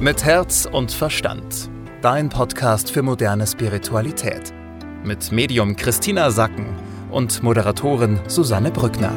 Mit Herz und Verstand. Dein Podcast für moderne Spiritualität. Mit Medium Christina Sacken und Moderatorin Susanne Brückner.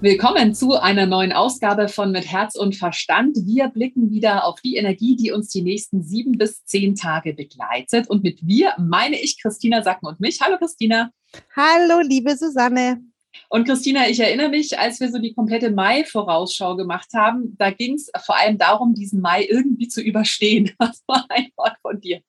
Willkommen zu einer neuen Ausgabe von Mit Herz und Verstand. Wir blicken wieder auf die Energie, die uns die nächsten sieben bis zehn Tage begleitet. Und mit wir meine ich Christina Sacken und mich. Hallo Christina. Hallo, liebe Susanne. Und Christina, ich erinnere mich, als wir so die komplette Mai-Vorausschau gemacht haben, da ging es vor allem darum, diesen Mai irgendwie zu überstehen. Das war ein Wort von dir.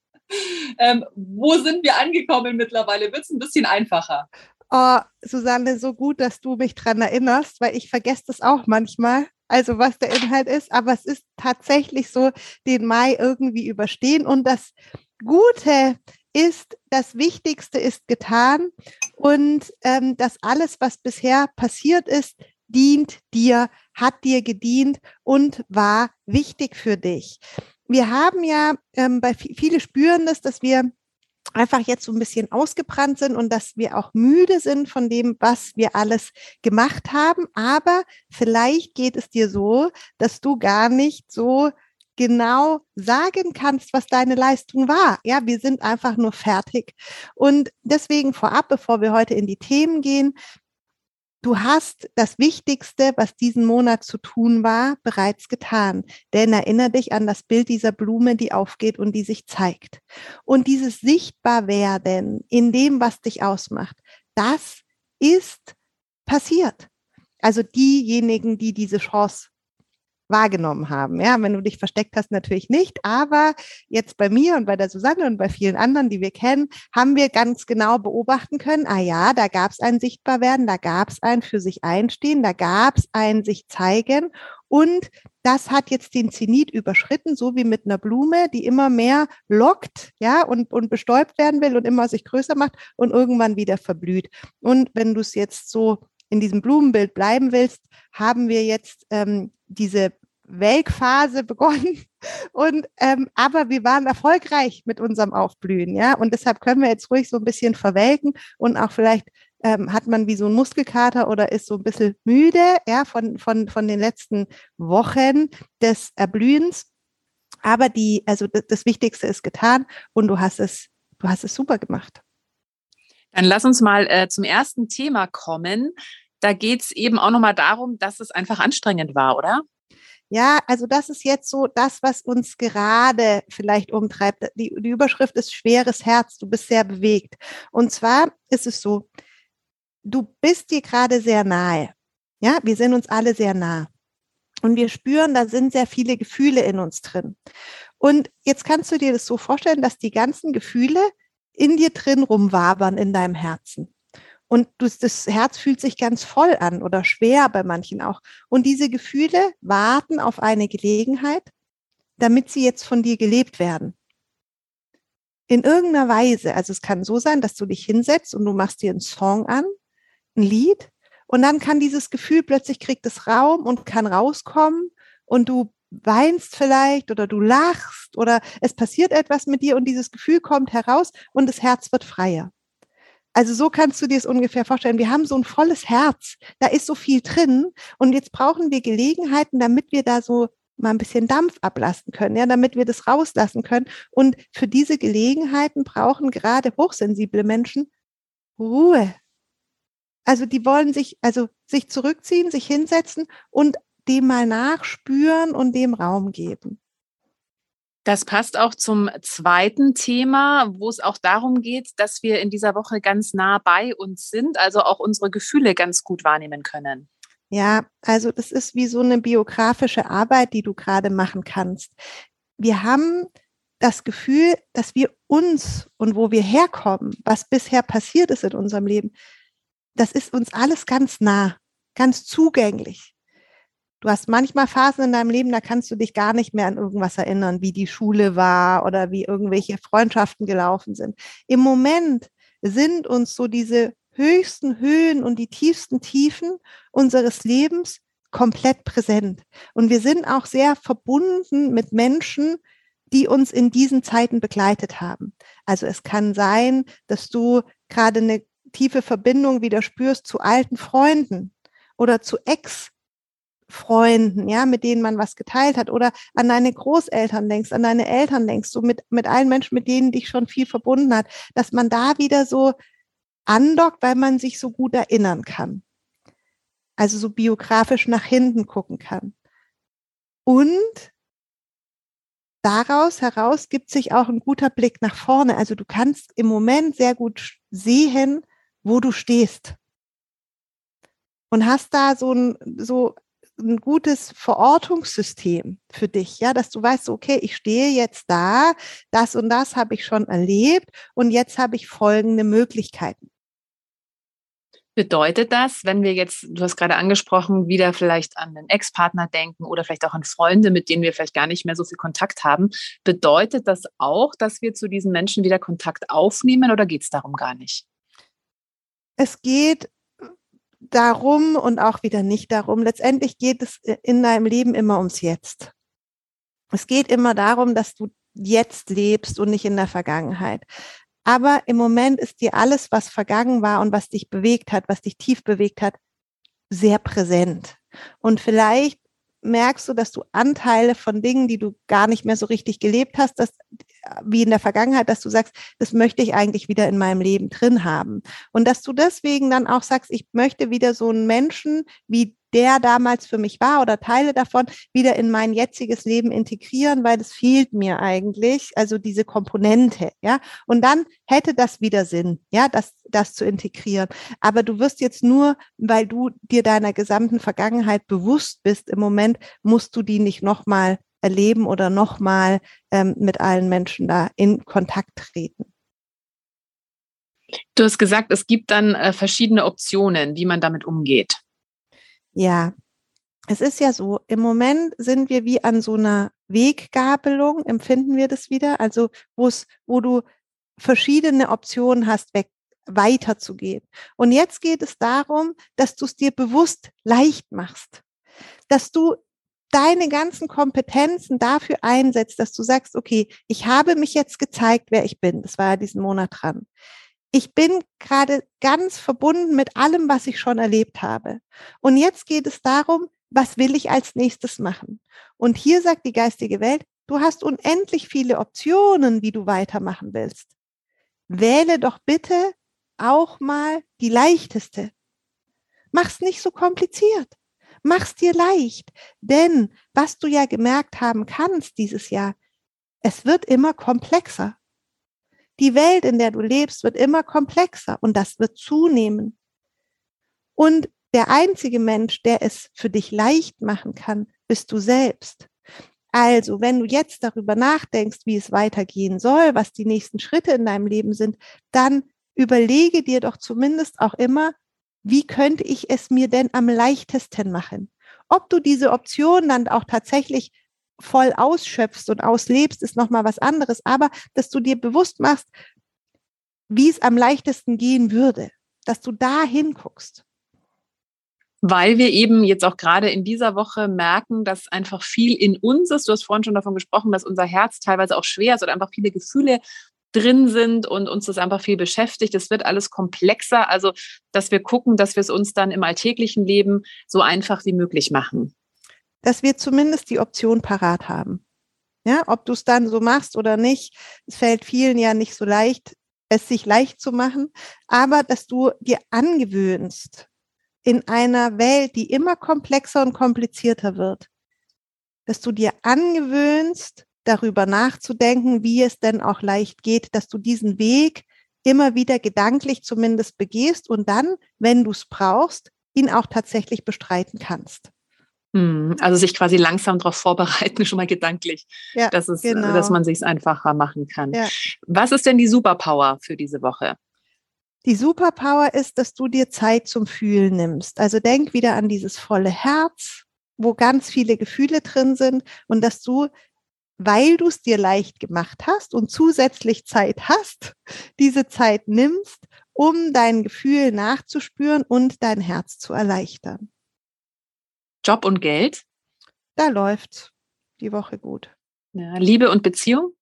Ähm, wo sind wir angekommen mittlerweile? Wird es ein bisschen einfacher? Oh, Susanne, so gut, dass du mich daran erinnerst, weil ich vergesse das auch manchmal, also was der Inhalt ist, aber es ist tatsächlich so, den Mai irgendwie überstehen. Und das Gute ist, das Wichtigste ist getan und ähm, das alles, was bisher passiert ist, dient dir, hat dir gedient und war wichtig für dich. Wir haben ja, ähm, bei viele spüren das, dass wir einfach jetzt so ein bisschen ausgebrannt sind und dass wir auch müde sind von dem, was wir alles gemacht haben. Aber vielleicht geht es dir so, dass du gar nicht so genau sagen kannst, was deine Leistung war. Ja, wir sind einfach nur fertig. Und deswegen vorab, bevor wir heute in die Themen gehen, Du hast das Wichtigste, was diesen Monat zu tun war, bereits getan. Denn erinnere dich an das Bild dieser Blume, die aufgeht und die sich zeigt. Und dieses Sichtbarwerden in dem, was dich ausmacht, das ist passiert. Also diejenigen, die diese Chance wahrgenommen haben. Ja, wenn du dich versteckt hast, natürlich nicht. Aber jetzt bei mir und bei der Susanne und bei vielen anderen, die wir kennen, haben wir ganz genau beobachten können, ah ja, da gab es ein Sichtbarwerden, da gab es ein für sich einstehen, da gab es ein sich zeigen. Und das hat jetzt den Zenit überschritten, so wie mit einer Blume, die immer mehr lockt, ja, und, und bestäubt werden will und immer sich größer macht und irgendwann wieder verblüht. Und wenn du es jetzt so in diesem Blumenbild bleiben willst, haben wir jetzt ähm, diese Welkphase begonnen. Und ähm, aber wir waren erfolgreich mit unserem Aufblühen, ja. Und deshalb können wir jetzt ruhig so ein bisschen verwelken und auch vielleicht ähm, hat man wie so ein Muskelkater oder ist so ein bisschen müde, ja, von, von, von den letzten Wochen des Erblühens. Aber die, also das, das Wichtigste ist getan und du hast es, du hast es super gemacht. Dann lass uns mal äh, zum ersten Thema kommen. Da geht es eben auch nochmal darum, dass es einfach anstrengend war, oder? Ja, also das ist jetzt so das, was uns gerade vielleicht umtreibt. Die, die Überschrift ist schweres Herz. Du bist sehr bewegt. Und zwar ist es so, du bist dir gerade sehr nahe. Ja, wir sind uns alle sehr nah. Und wir spüren, da sind sehr viele Gefühle in uns drin. Und jetzt kannst du dir das so vorstellen, dass die ganzen Gefühle in dir drin rumwabern in deinem Herzen. Und das Herz fühlt sich ganz voll an oder schwer bei manchen auch. Und diese Gefühle warten auf eine Gelegenheit, damit sie jetzt von dir gelebt werden. In irgendeiner Weise. Also es kann so sein, dass du dich hinsetzt und du machst dir einen Song an, ein Lied, und dann kann dieses Gefühl plötzlich kriegt es Raum und kann rauskommen und du weinst vielleicht oder du lachst oder es passiert etwas mit dir und dieses Gefühl kommt heraus und das Herz wird freier. Also so kannst du dir es ungefähr vorstellen. Wir haben so ein volles Herz, da ist so viel drin und jetzt brauchen wir Gelegenheiten, damit wir da so mal ein bisschen Dampf ablassen können, ja, damit wir das rauslassen können. Und für diese Gelegenheiten brauchen gerade hochsensible Menschen Ruhe. Also die wollen sich, also sich zurückziehen, sich hinsetzen und dem mal nachspüren und dem Raum geben. Das passt auch zum zweiten Thema, wo es auch darum geht, dass wir in dieser Woche ganz nah bei uns sind, also auch unsere Gefühle ganz gut wahrnehmen können. Ja, also das ist wie so eine biografische Arbeit, die du gerade machen kannst. Wir haben das Gefühl, dass wir uns und wo wir herkommen, was bisher passiert ist in unserem Leben, das ist uns alles ganz nah, ganz zugänglich. Du hast manchmal Phasen in deinem Leben, da kannst du dich gar nicht mehr an irgendwas erinnern, wie die Schule war oder wie irgendwelche Freundschaften gelaufen sind. Im Moment sind uns so diese höchsten Höhen und die tiefsten Tiefen unseres Lebens komplett präsent. Und wir sind auch sehr verbunden mit Menschen, die uns in diesen Zeiten begleitet haben. Also es kann sein, dass du gerade eine tiefe Verbindung wieder spürst zu alten Freunden oder zu Ex-Freunden, ja, mit denen man was geteilt hat oder an deine Großeltern denkst, an deine Eltern denkst, so mit, mit allen Menschen, mit denen dich schon viel verbunden hat, dass man da wieder so andockt, weil man sich so gut erinnern kann. Also so biografisch nach hinten gucken kann. Und daraus heraus gibt sich auch ein guter Blick nach vorne. Also du kannst im Moment sehr gut sehen, wo du stehst. Und hast da so ein, so ein gutes Verortungssystem für dich, ja, dass du weißt, okay, ich stehe jetzt da, das und das habe ich schon erlebt und jetzt habe ich folgende Möglichkeiten. Bedeutet das, wenn wir jetzt, du hast gerade angesprochen, wieder vielleicht an den Ex-Partner denken oder vielleicht auch an Freunde, mit denen wir vielleicht gar nicht mehr so viel Kontakt haben, bedeutet das auch, dass wir zu diesen Menschen wieder Kontakt aufnehmen oder geht es darum gar nicht? Es geht darum und auch wieder nicht darum. Letztendlich geht es in deinem Leben immer ums Jetzt. Es geht immer darum, dass du jetzt lebst und nicht in der Vergangenheit. Aber im Moment ist dir alles, was vergangen war und was dich bewegt hat, was dich tief bewegt hat, sehr präsent. Und vielleicht merkst du, dass du Anteile von Dingen, die du gar nicht mehr so richtig gelebt hast, dass, wie in der Vergangenheit, dass du sagst, das möchte ich eigentlich wieder in meinem Leben drin haben. Und dass du deswegen dann auch sagst, ich möchte wieder so einen Menschen wie der damals für mich war oder Teile davon wieder in mein jetziges Leben integrieren, weil das fehlt mir eigentlich, also diese Komponente, ja. Und dann hätte das wieder Sinn, ja, das, das zu integrieren. Aber du wirst jetzt nur, weil du dir deiner gesamten Vergangenheit bewusst bist im Moment, musst du die nicht nochmal erleben oder nochmal ähm, mit allen Menschen da in Kontakt treten. Du hast gesagt, es gibt dann äh, verschiedene Optionen, wie man damit umgeht. Ja, es ist ja so, im Moment sind wir wie an so einer Weggabelung, empfinden wir das wieder, also wo du verschiedene Optionen hast, weg, weiterzugehen. Und jetzt geht es darum, dass du es dir bewusst leicht machst, dass du deine ganzen Kompetenzen dafür einsetzt, dass du sagst, okay, ich habe mich jetzt gezeigt, wer ich bin. Das war ja diesen Monat dran ich bin gerade ganz verbunden mit allem, was ich schon erlebt habe. Und jetzt geht es darum, was will ich als nächstes machen? Und hier sagt die geistige Welt, du hast unendlich viele Optionen, wie du weitermachen willst. Wähle doch bitte auch mal die leichteste. Mach's nicht so kompliziert. Mach's dir leicht. Denn was du ja gemerkt haben kannst dieses Jahr, es wird immer komplexer. Die Welt, in der du lebst, wird immer komplexer und das wird zunehmen. Und der einzige Mensch, der es für dich leicht machen kann, bist du selbst. Also, wenn du jetzt darüber nachdenkst, wie es weitergehen soll, was die nächsten Schritte in deinem Leben sind, dann überlege dir doch zumindest auch immer, wie könnte ich es mir denn am leichtesten machen? Ob du diese Option dann auch tatsächlich voll ausschöpfst und auslebst, ist nochmal was anderes. Aber dass du dir bewusst machst, wie es am leichtesten gehen würde, dass du da hinguckst. Weil wir eben jetzt auch gerade in dieser Woche merken, dass einfach viel in uns ist. Du hast vorhin schon davon gesprochen, dass unser Herz teilweise auch schwer ist oder einfach viele Gefühle drin sind und uns das einfach viel beschäftigt. Es wird alles komplexer. Also, dass wir gucken, dass wir es uns dann im alltäglichen Leben so einfach wie möglich machen dass wir zumindest die Option parat haben. Ja, ob du es dann so machst oder nicht, es fällt vielen ja nicht so leicht, es sich leicht zu machen, aber dass du dir angewöhnst in einer Welt, die immer komplexer und komplizierter wird, dass du dir angewöhnst, darüber nachzudenken, wie es denn auch leicht geht, dass du diesen Weg immer wieder gedanklich zumindest begehst und dann, wenn du es brauchst, ihn auch tatsächlich bestreiten kannst. Hm, also sich quasi langsam darauf vorbereiten, schon mal gedanklich, ja, dass, es, genau. dass man sich einfacher machen kann. Ja. Was ist denn die Superpower für diese Woche? Die Superpower ist, dass du dir Zeit zum Fühlen nimmst. Also denk wieder an dieses volle Herz, wo ganz viele Gefühle drin sind und dass du, weil du es dir leicht gemacht hast und zusätzlich Zeit hast, diese Zeit nimmst, um dein Gefühl nachzuspüren und dein Herz zu erleichtern. Job und Geld? Da läuft die Woche gut. Ja, Liebe und Beziehung?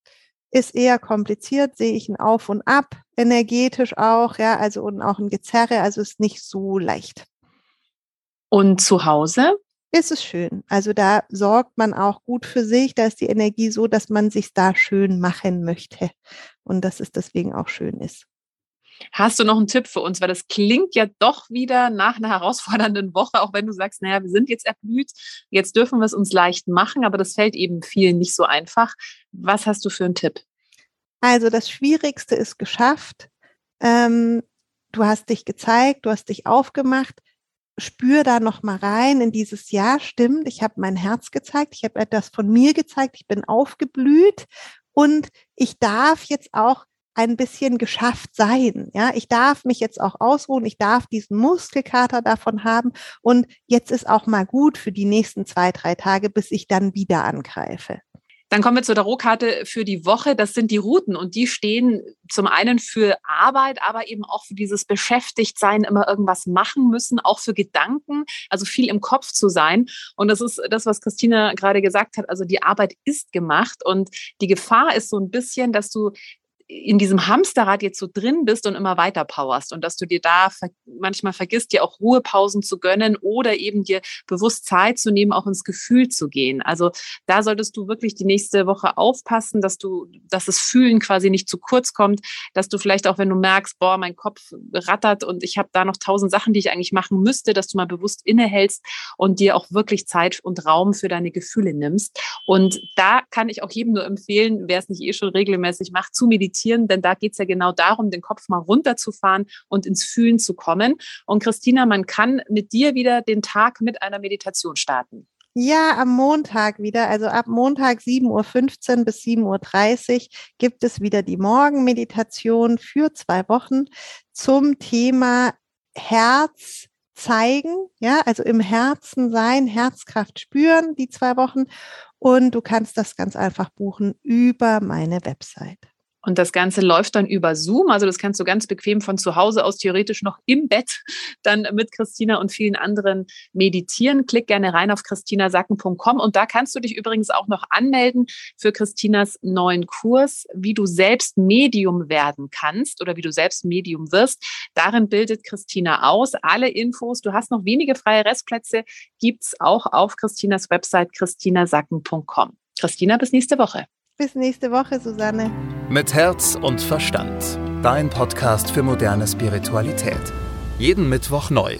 ist eher kompliziert, sehe ich ein Auf und Ab, energetisch auch, ja, also und auch ein Gezerre, also ist nicht so leicht. Und zu Hause? Ist es schön. Also da sorgt man auch gut für sich. Da ist die Energie so, dass man sich da schön machen möchte. Und dass es deswegen auch schön ist. Hast du noch einen Tipp für uns? Weil das klingt ja doch wieder nach einer herausfordernden Woche, auch wenn du sagst, naja, wir sind jetzt erblüht, jetzt dürfen wir es uns leicht machen, aber das fällt eben vielen nicht so einfach. Was hast du für einen Tipp? Also das Schwierigste ist geschafft. Ähm, du hast dich gezeigt, du hast dich aufgemacht. Spür da noch mal rein in dieses Jahr. Stimmt, ich habe mein Herz gezeigt, ich habe etwas von mir gezeigt, ich bin aufgeblüht und ich darf jetzt auch ein bisschen geschafft sein. Ja, ich darf mich jetzt auch ausruhen. Ich darf diesen Muskelkater davon haben. Und jetzt ist auch mal gut für die nächsten zwei, drei Tage, bis ich dann wieder angreife. Dann kommen wir zur Tarotkarte für die Woche. Das sind die Routen und die stehen zum einen für Arbeit, aber eben auch für dieses Beschäftigtsein, immer irgendwas machen müssen, auch für Gedanken, also viel im Kopf zu sein. Und das ist das, was Christina gerade gesagt hat. Also die Arbeit ist gemacht und die Gefahr ist so ein bisschen, dass du in diesem Hamsterrad jetzt so drin bist und immer weiter powerst und dass du dir da manchmal vergisst, dir auch Ruhepausen zu gönnen oder eben dir bewusst Zeit zu nehmen, auch ins Gefühl zu gehen. Also da solltest du wirklich die nächste Woche aufpassen, dass du, dass das Fühlen quasi nicht zu kurz kommt, dass du vielleicht auch, wenn du merkst, boah, mein Kopf rattert und ich habe da noch tausend Sachen, die ich eigentlich machen müsste, dass du mal bewusst innehältst und dir auch wirklich Zeit und Raum für deine Gefühle nimmst. Und da kann ich auch jedem nur empfehlen, wer es nicht eh schon regelmäßig macht, zu meditieren denn da geht es ja genau darum, den Kopf mal runterzufahren und ins Fühlen zu kommen. Und Christina, man kann mit dir wieder den Tag mit einer Meditation starten. Ja, am Montag wieder, also ab Montag 7.15 Uhr bis 7.30 Uhr gibt es wieder die Morgenmeditation für zwei Wochen zum Thema Herz zeigen, ja, also im Herzen sein, Herzkraft spüren, die zwei Wochen. Und du kannst das ganz einfach buchen über meine Website. Und das Ganze läuft dann über Zoom. Also das kannst du ganz bequem von zu Hause aus theoretisch noch im Bett dann mit Christina und vielen anderen meditieren. Klick gerne rein auf christinasacken.com und da kannst du dich übrigens auch noch anmelden für Christinas neuen Kurs, wie du selbst Medium werden kannst oder wie du selbst Medium wirst. Darin bildet Christina aus. Alle Infos, du hast noch wenige freie Restplätze, gibt's auch auf Christinas Website christinasacken.com. Christina, bis nächste Woche. Bis nächste Woche, Susanne. Mit Herz und Verstand. Dein Podcast für moderne Spiritualität. Jeden Mittwoch neu.